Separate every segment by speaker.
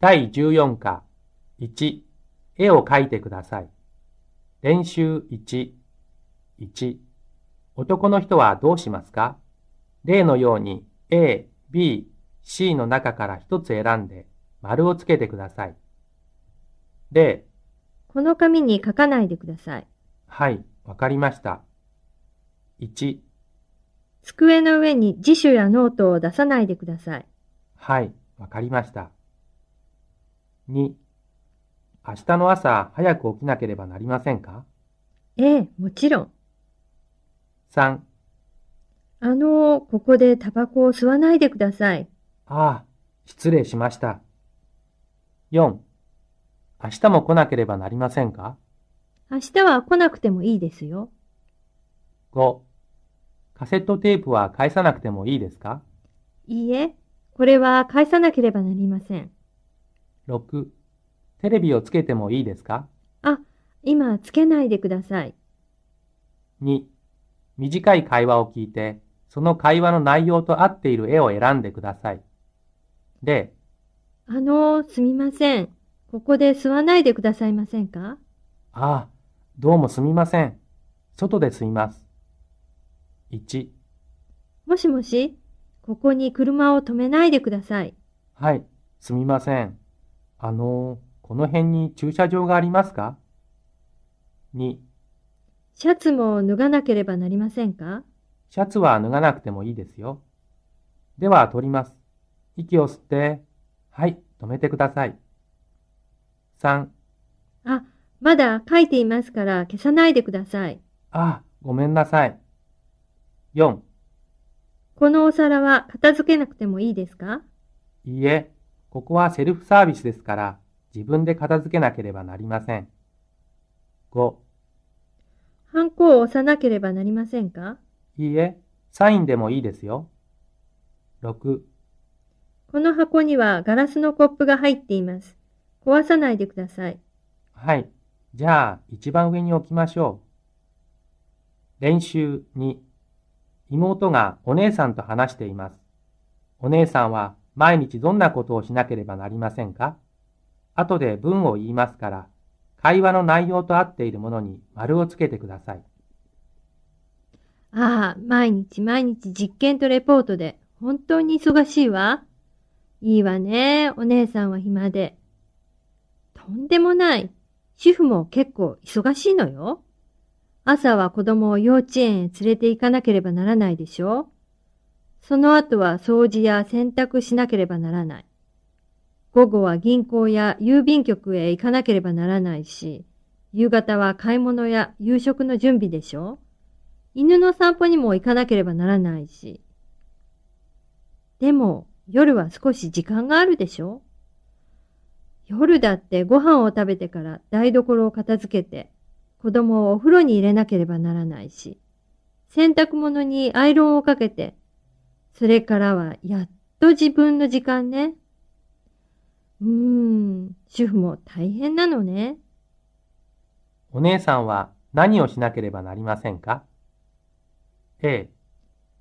Speaker 1: 第14課1絵を描いてください。練習1 1男の人はどうしますか？例のように A、B、C の中から一つ選んで丸をつけてください。例
Speaker 2: この紙に書かないでください。
Speaker 1: はい、わかりました。1
Speaker 2: 机の上に辞書やノートを出さないでください。
Speaker 1: はい、わかりました。2明日の朝早く起きなければなりませんか？
Speaker 2: ええ、もちろん。
Speaker 1: 3
Speaker 2: あの、ここでタバコを吸わないでください。
Speaker 1: ああ、失礼しました。4明日も来なければなりませんか？
Speaker 2: 明日は来なくてもいいですよ。
Speaker 1: ?5 カセットテープは返さなくてもいいですか？
Speaker 2: いいえ、これは返さなければなりません。
Speaker 1: ?6 テレビをつけてもいいですか？
Speaker 2: あ、今つけないでください。
Speaker 1: ?2 短い会話を聞いて、その会話の内容と合っている絵を選んでください。例
Speaker 2: あの、すみません。ここで吸わないでくださいませんか？
Speaker 1: ああ、どうもすみません。外で吸います。1
Speaker 2: もしもし、ここに車を止めないでください。
Speaker 1: はい、すみません。あの、この辺に駐車場がありますか ?2、
Speaker 2: シャツも脱がなければなりませんか？
Speaker 1: シャツは脱がなくてもいいですよ。では、取ります。息を吸って、はい、止めてください。3、
Speaker 2: あ、まだ書いていますから消さないでください。
Speaker 1: あ、ごめんなさい。4、
Speaker 2: このお皿は片付けなくてもいいですか？
Speaker 1: いいえ、ここはセルフサービスですから、自分で片付けなければなりません。5、
Speaker 2: ハンコを押さなければなりませんか？
Speaker 1: いいえ、サインでもいいですよ。6、
Speaker 2: この箱にはガラスのコップが入っています。壊さないでください。
Speaker 1: はい。じゃあ、一番上に置きましょう。練習2。妹がお姉さんと話しています。お姉さんは毎日どんなことをしなければなりませんか？後で文を言いますから、会話の内容と合っているものに丸をつけてください。
Speaker 2: ああ、毎日毎日実験とレポートで本当に忙しいわ。いいわね、お姉さんは暇で。とんでもない。主婦も結構忙しいのよ。朝は子供を幼稚園へ連れて行かなければならないでしょその後は掃除や洗濯しなければならない。午後は銀行や郵便局へ行かなければならないし、夕方は買い物や夕食の準備でしょ犬の散歩にも行かなければならないし。でも、夜は少し時間があるでしょ夜だってご飯を食べてから台所を片付けて、子供をお風呂に入れなければならないし、洗濯物にアイロンをかけて、それからはやっと自分の時間ね。うーん、主婦も大変なのね。
Speaker 1: お姉さんは何をしなければなりませんか ?A、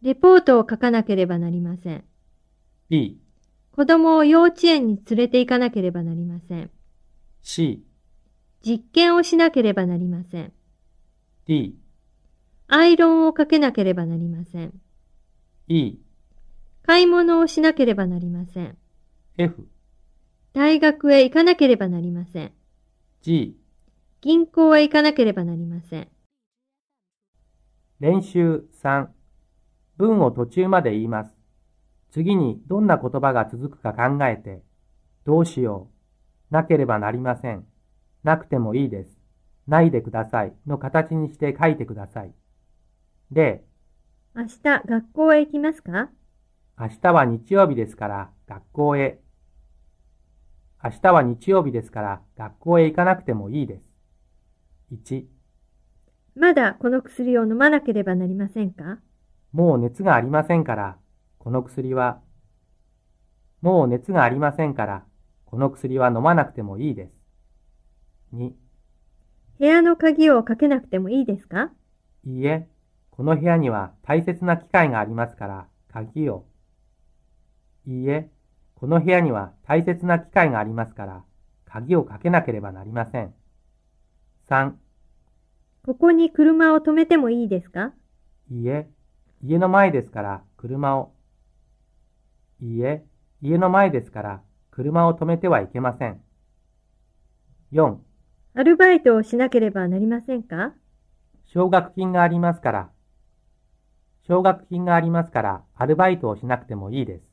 Speaker 2: レポートを書かなければなりません。
Speaker 1: B、
Speaker 2: 子供を幼稚園に連れて行かなければなりません。
Speaker 1: C、
Speaker 2: 実験をしなければなりません。
Speaker 1: D、
Speaker 2: アイロンをかけなければなりません。
Speaker 1: E、
Speaker 2: 買い物をしなければなりません。
Speaker 1: F、
Speaker 2: 大学へ行かなければなりません。
Speaker 1: G、
Speaker 2: 銀行へ行かなければなりません。
Speaker 1: 練習3。文を途中まで言います。次にどんな言葉が続くか考えて、どうしよう。なければなりません。なくてもいいです。ないでください。の形にして書いてください。例、
Speaker 2: 明日学校へ行きますか？
Speaker 1: 明日は日曜日ですから学校へ。明日は日曜日ですから学校へ行かなくてもいいです。1、
Speaker 2: まだこの薬を飲まなければなりませんか？
Speaker 1: もう熱がありませんから、この薬は、もう熱がありませんから、この薬は飲まなくてもいいです。2、
Speaker 2: 部屋の鍵をかけなくてもいいですか？
Speaker 1: いいえ、この部屋には大切な機械がありますから、鍵を。いいえ、この部屋には大切な機械がありますから、鍵をかけなければなりません。3、
Speaker 2: ここに車を止めてもいいですか？
Speaker 1: いいえ、家の前ですから車を。いいえ、家の前ですから車を止めてはいけません。4、
Speaker 2: アルバイトをしなければなりませんか？
Speaker 1: 奨学金がありますから。奨学金がありますからアルバイトをしなくてもいいです。